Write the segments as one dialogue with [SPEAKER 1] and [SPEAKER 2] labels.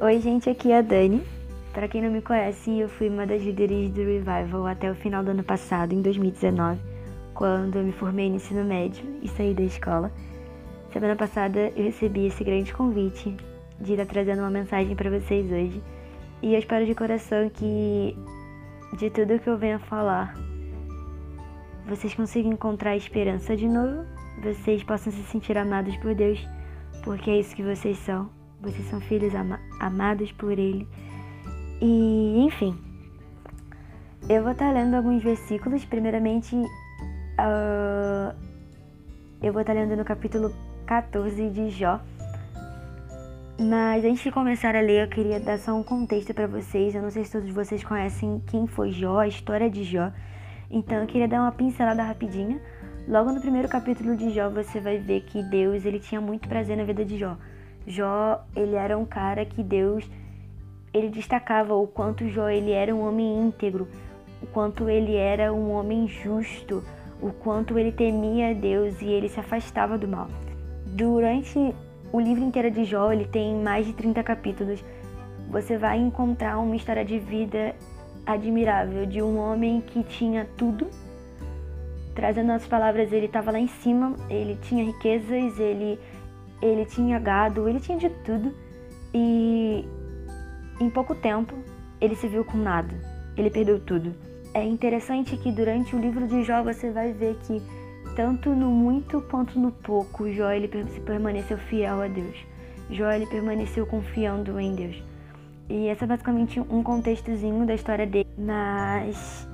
[SPEAKER 1] Oi, gente, aqui é a Dani. Para quem não me conhece, eu fui uma das líderes do Revival até o final do ano passado, em 2019, quando eu me formei no ensino médio e saí da escola. Semana passada eu recebi esse grande convite de estar trazendo uma mensagem para vocês hoje. E eu espero de coração que de tudo que eu venho a falar, vocês consigam encontrar esperança de novo, vocês possam se sentir amados por Deus, porque é isso que vocês são. Vocês são filhos ama amados por Ele. E, enfim, eu vou estar lendo alguns versículos. Primeiramente, uh, eu vou estar lendo no capítulo 14 de Jó. Mas antes de começar a ler, eu queria dar só um contexto para vocês. Eu não sei se todos vocês conhecem quem foi Jó, a história de Jó. Então eu queria dar uma pincelada rapidinha. Logo no primeiro capítulo de Jó, você vai ver que Deus ele tinha muito prazer na vida de Jó. Jó, ele era um cara que Deus ele destacava o quanto Jó ele era um homem íntegro, o quanto ele era um homem justo, o quanto ele temia Deus e ele se afastava do mal. Durante o livro inteiro de Jó, ele tem mais de 30 capítulos. Você vai encontrar uma história de vida admirável de um homem que tinha tudo. Trazendo as palavras, ele estava lá em cima, ele tinha riquezas, ele ele tinha gado, ele tinha de tudo. E em pouco tempo ele se viu com nada. Ele perdeu tudo. É interessante que durante o livro de Jó você vai ver que tanto no muito quanto no pouco, Jó ele permaneceu fiel a Deus. Jó ele permaneceu confiando em Deus. E esse é basicamente um contextozinho da história dele. Mas,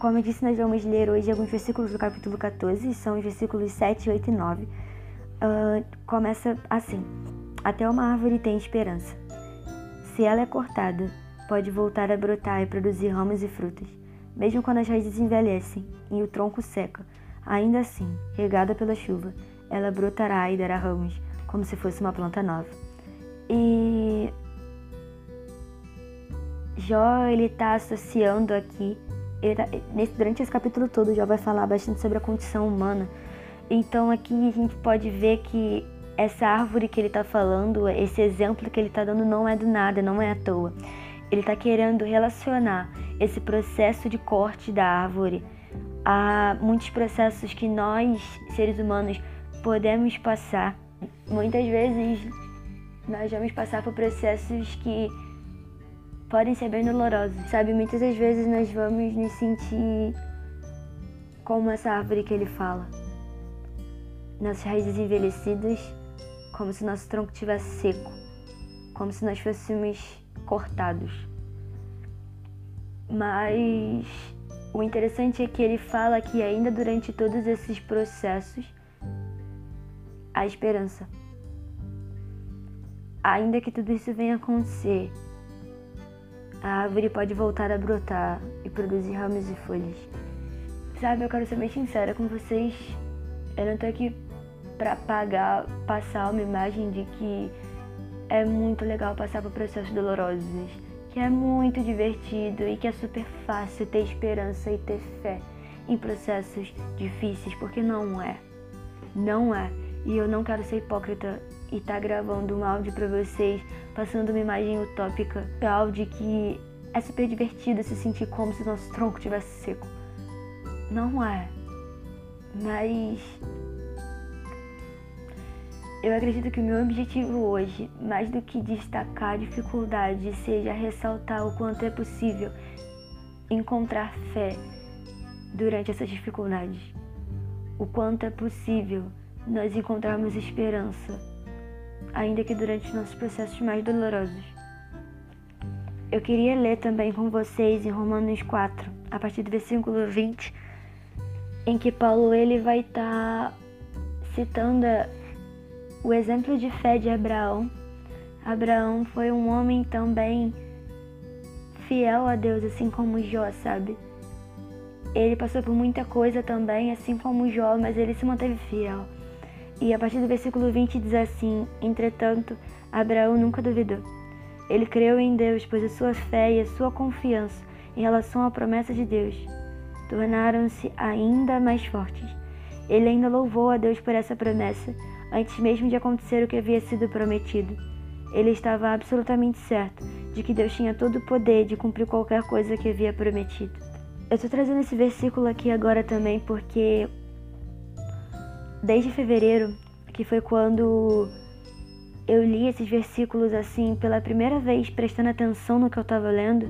[SPEAKER 1] como eu disse, nós vamos ler hoje alguns versículos do capítulo 14, são os versículos 7, 8 e 9 uh, começa assim: Até uma árvore tem esperança. Se ela é cortada, pode voltar a brotar e produzir ramos e frutas. Mesmo quando as raízes envelhecem e o tronco seca, ainda assim, regada pela chuva, ela brotará e dará ramos, como se fosse uma planta nova. E Jó ele está associando aqui, tá, nesse, durante esse capítulo todo, Jó vai falar bastante sobre a condição humana então aqui a gente pode ver que essa árvore que ele está falando, esse exemplo que ele está dando não é do nada, não é à toa. Ele está querendo relacionar esse processo de corte da árvore a muitos processos que nós, seres humanos, podemos passar. Muitas vezes nós vamos passar por processos que podem ser bem dolorosos, sabe? Muitas das vezes nós vamos nos sentir como essa árvore que ele fala nossas raízes envelhecidas, como se nosso tronco tivesse seco, como se nós fôssemos cortados. Mas o interessante é que ele fala que ainda durante todos esses processos há esperança. Ainda que tudo isso venha acontecer, a árvore pode voltar a brotar e produzir ramos e folhas. Sabe, eu quero ser bem sincera com vocês. Eu não tô aqui para pagar, passar uma imagem de que é muito legal passar por processos dolorosos, que é muito divertido e que é super fácil ter esperança e ter fé em processos difíceis, porque não é. Não é. E eu não quero ser hipócrita e estar tá gravando um áudio para vocês, passando uma imagem utópica, áudio que é super divertido se sentir como se nosso tronco estivesse seco. Não é. Mas eu acredito que o meu objetivo hoje, mais do que destacar a dificuldade, seja ressaltar o quanto é possível encontrar fé durante essas dificuldades. O quanto é possível nós encontrarmos esperança, ainda que durante nossos processos mais dolorosos. Eu queria ler também com vocês em Romanos 4, a partir do versículo 20, em que Paulo ele vai estar tá citando o exemplo de fé de Abraão. Abraão foi um homem também fiel a Deus, assim como Jó, sabe? Ele passou por muita coisa também, assim como Jó, mas ele se manteve fiel. E a partir do versículo 20 diz assim: Entretanto, Abraão nunca duvidou. Ele creu em Deus, pois a sua fé e a sua confiança em relação à promessa de Deus tornaram-se ainda mais fortes. Ele ainda louvou a Deus por essa promessa, antes mesmo de acontecer o que havia sido prometido. ele estava absolutamente certo de que Deus tinha todo o poder de cumprir qualquer coisa que havia prometido. Eu estou trazendo esse versículo aqui agora também porque desde fevereiro, que foi quando eu li esses versículos assim pela primeira vez, prestando atenção no que eu estava lendo,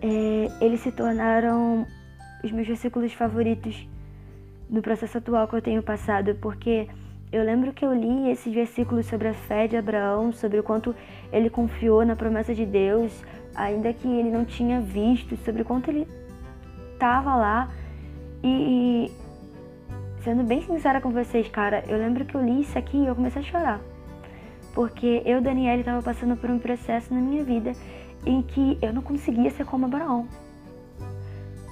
[SPEAKER 1] é, eles se tornaram os meus versículos favoritos no processo atual que eu tenho passado, porque eu lembro que eu li esses versículos sobre a fé de Abraão, sobre o quanto ele confiou na promessa de Deus, ainda que ele não tinha visto, sobre o quanto ele estava lá. E, sendo bem sincera com vocês, cara, eu lembro que eu li isso aqui e eu comecei a chorar. Porque eu, Daniela, estava passando por um processo na minha vida em que eu não conseguia ser como Abraão.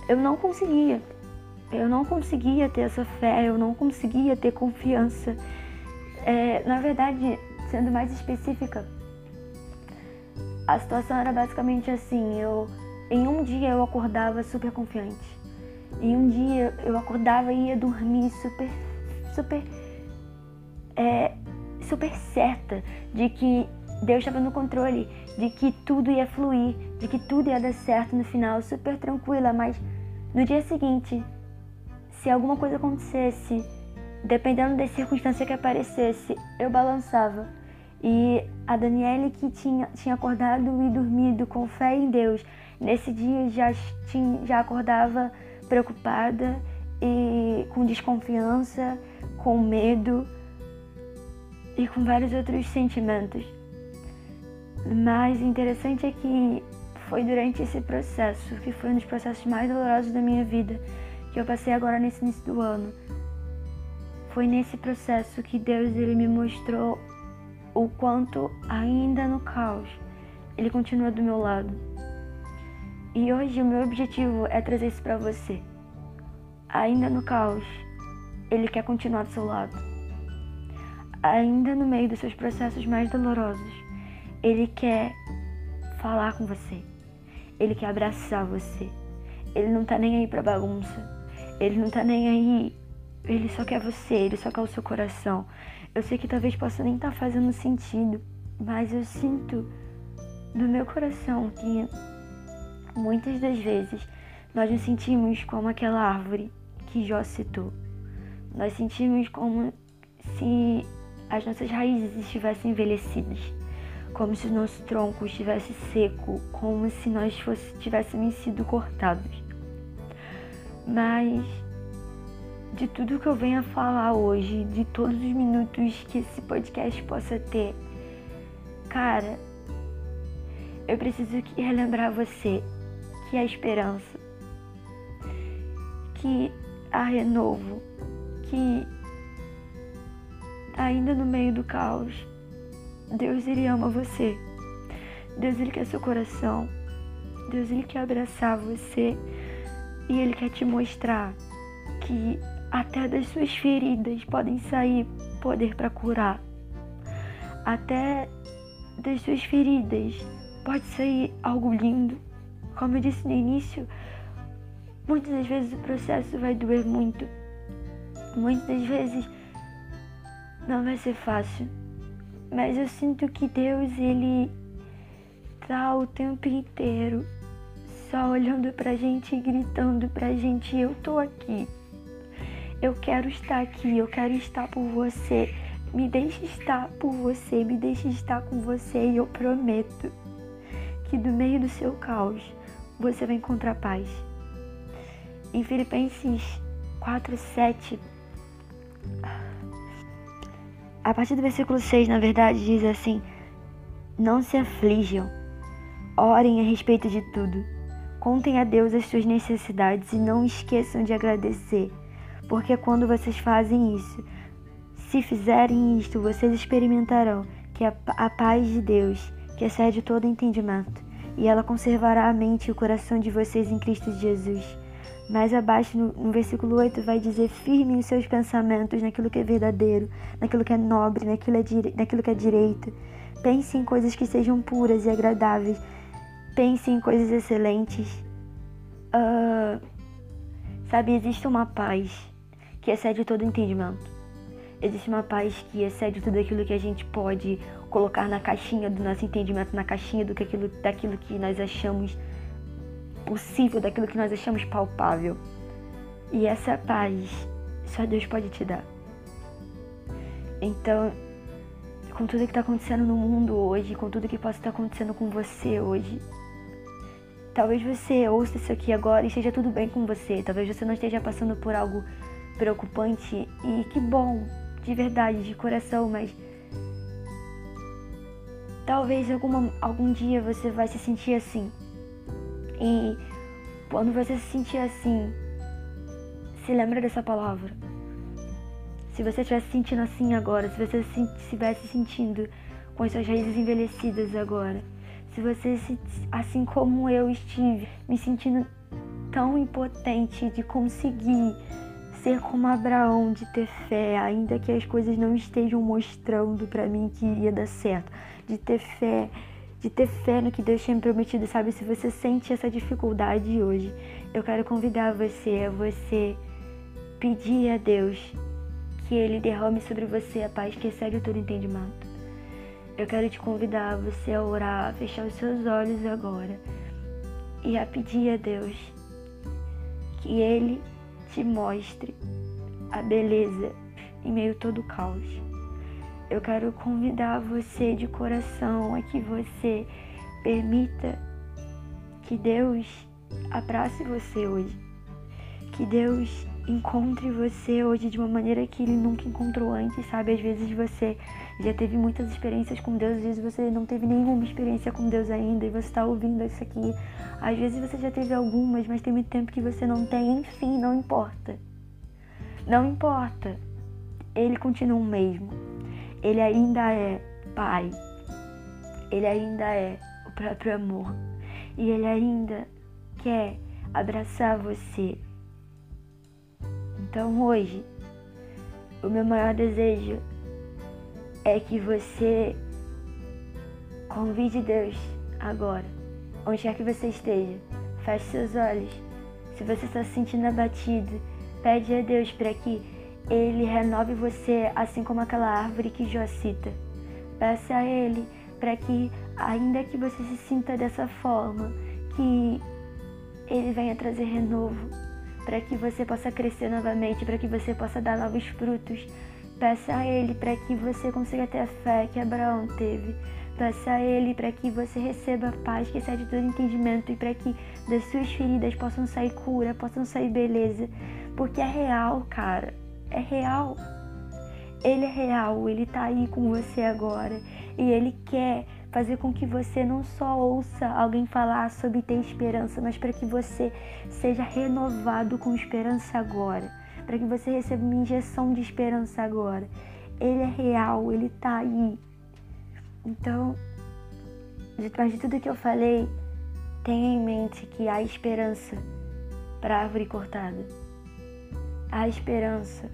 [SPEAKER 1] Eu não conseguia. Eu não conseguia ter essa fé, eu não conseguia ter confiança. É, na verdade, sendo mais específica, a situação era basicamente assim: eu, em um dia eu acordava super confiante, em um dia eu acordava e ia dormir super, super, é, super certa de que Deus estava no controle, de que tudo ia fluir, de que tudo ia dar certo no final, super tranquila, mas no dia seguinte se alguma coisa acontecesse, dependendo da circunstância que aparecesse, eu balançava. E a Daniele que tinha, tinha acordado e dormido com fé em Deus, nesse dia já, tinha, já acordava preocupada e com desconfiança, com medo e com vários outros sentimentos. Mas interessante é que foi durante esse processo, que foi um dos processos mais dolorosos da minha vida, que eu passei agora nesse início do ano. Foi nesse processo que Deus ele me mostrou o quanto ainda no caos ele continua do meu lado. E hoje o meu objetivo é trazer isso para você. Ainda no caos, ele quer continuar do seu lado. Ainda no meio dos seus processos mais dolorosos, ele quer falar com você. Ele quer abraçar você. Ele não tá nem aí pra bagunça. Ele não tá nem aí. Ele só quer você, ele só quer o seu coração. Eu sei que talvez possa nem estar tá fazendo sentido, mas eu sinto no meu coração que muitas das vezes nós nos sentimos como aquela árvore que Jó citou. Nós sentimos como se as nossas raízes estivessem envelhecidas, como se o nosso tronco estivesse seco, como se nós fosse, tivéssemos sido cortados. Mas de tudo que eu venho a falar hoje, de todos os minutos que esse podcast possa ter, cara, eu preciso relembrar você que há esperança, que há renovo, que ainda no meio do caos, Deus ele ama você. Deus ele quer seu coração. Deus ele quer abraçar você. E Ele quer te mostrar que até das suas feridas podem sair poder para curar. Até das suas feridas pode sair algo lindo. Como eu disse no início, muitas das vezes o processo vai doer muito. Muitas das vezes não vai ser fácil. Mas eu sinto que Deus, Ele tá o tempo inteiro só olhando pra gente e gritando pra gente: Eu tô aqui. Eu quero estar aqui, eu quero estar por você. Me deixe estar por você, me deixe estar com você e eu prometo que do meio do seu caos você vai encontrar paz. Em Filipenses 4, 7, a partir do versículo 6, na verdade, diz assim: Não se aflijam, orem a respeito de tudo Contem a Deus as suas necessidades e não esqueçam de agradecer, porque quando vocês fazem isso, se fizerem isto, vocês experimentarão que a, a paz de Deus, que excede todo entendimento, e ela conservará a mente e o coração de vocês em Cristo Jesus. Mais abaixo, no, no, versículo 8, vai dizer: firmem os seus pensamentos naquilo que é verdadeiro, naquilo que é nobre, naquilo, é naquilo que é direito. Pense em coisas que sejam puras e agradáveis pense em coisas excelentes. Uh, sabe, existe uma paz que excede todo entendimento. Existe uma paz que excede tudo aquilo que a gente pode colocar na caixinha do nosso entendimento, na caixinha do que aquilo, daquilo que nós achamos possível, daquilo que nós achamos palpável. E essa paz só Deus pode te dar. Então, com tudo que está acontecendo no mundo hoje, com tudo que possa estar acontecendo com você hoje, talvez você ouça isso aqui agora e esteja tudo bem com você. Talvez você não esteja passando por algo preocupante e que bom, de verdade, de coração, mas talvez alguma, algum dia você vai se sentir assim. E quando você se sentir assim, se lembra dessa palavra. Se você estivesse sentindo assim agora, se você estivesse sentindo com as suas raízes envelhecidas agora, se você, assim como eu estive, me sentindo tão impotente de conseguir ser como Abraão, de ter fé, ainda que as coisas não estejam mostrando para mim que ia dar certo, de ter fé, de ter fé no que Deus tinha me prometido, sabe? Se você sente essa dificuldade hoje, eu quero convidar você a você pedir a Deus que Ele derrame sobre você a paz que excede todo entendimento. Eu quero te convidar a você a orar, a fechar os seus olhos agora e a pedir a Deus que Ele te mostre a beleza em meio a todo o caos. Eu quero convidar você de coração a que você permita que Deus abrace você hoje. Que Deus encontre você hoje de uma maneira que ele nunca encontrou antes, sabe? Às vezes você já teve muitas experiências com Deus, às vezes você não teve nenhuma experiência com Deus ainda e você está ouvindo isso aqui. Às vezes você já teve algumas, mas tem muito tempo que você não tem. Enfim, não importa. Não importa. Ele continua o mesmo. Ele ainda é Pai. Ele ainda é o próprio amor. E ele ainda quer abraçar você então hoje, o meu maior desejo é que você convide Deus agora, onde quer que você esteja. Feche seus olhos. Se você está se sentindo abatido, pede a Deus para que Ele renove você, assim como aquela árvore que Jó cita. Peça a Ele para que, ainda que você se sinta dessa forma, que Ele venha trazer renovo para que você possa crescer novamente, para que você possa dar novos frutos. Peça a Ele para que você consiga ter a fé que Abraão teve. Peça a Ele para que você receba a paz que excede todo entendimento e para que das suas feridas possam sair cura, possam sair beleza. Porque é real, cara. É real. Ele é real, ele tá aí com você agora e ele quer fazer com que você não só ouça alguém falar sobre ter esperança, mas para que você seja renovado com esperança agora, para que você receba uma injeção de esperança agora. Ele é real, ele tá aí. Então, depois de tudo que eu falei, tenha em mente que há esperança para a árvore cortada. Há esperança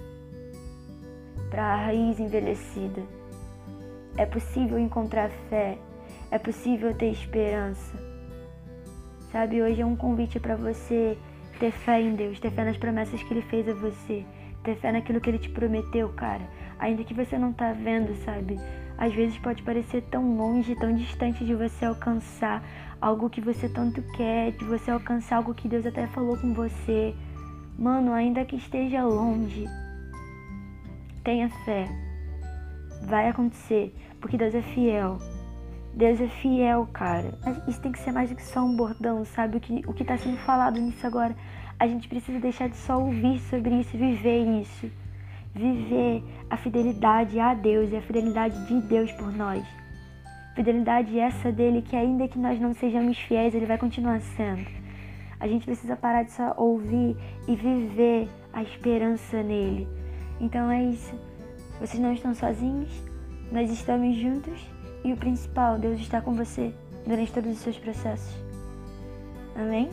[SPEAKER 1] para a raiz envelhecida. É possível encontrar fé é possível ter esperança. Sabe, hoje é um convite para você ter fé em Deus, ter fé nas promessas que Ele fez a você, ter fé naquilo que Ele te prometeu, cara. Ainda que você não tá vendo, sabe? Às vezes pode parecer tão longe, tão distante de você alcançar algo que você tanto quer, de você alcançar algo que Deus até falou com você. Mano, ainda que esteja longe, tenha fé. Vai acontecer, porque Deus é fiel. Deus é fiel, cara. Isso tem que ser mais do que só um bordão, sabe? O que, o que tá sendo falado nisso agora. A gente precisa deixar de só ouvir sobre isso, viver isso. Viver a fidelidade a Deus e a fidelidade de Deus por nós. Fidelidade essa dele que ainda que nós não sejamos fiéis, ele vai continuar sendo. A gente precisa parar de só ouvir e viver a esperança nele. Então é isso. Vocês não estão sozinhos, nós estamos juntos e o principal, Deus está com você durante todos os seus processos. Amém?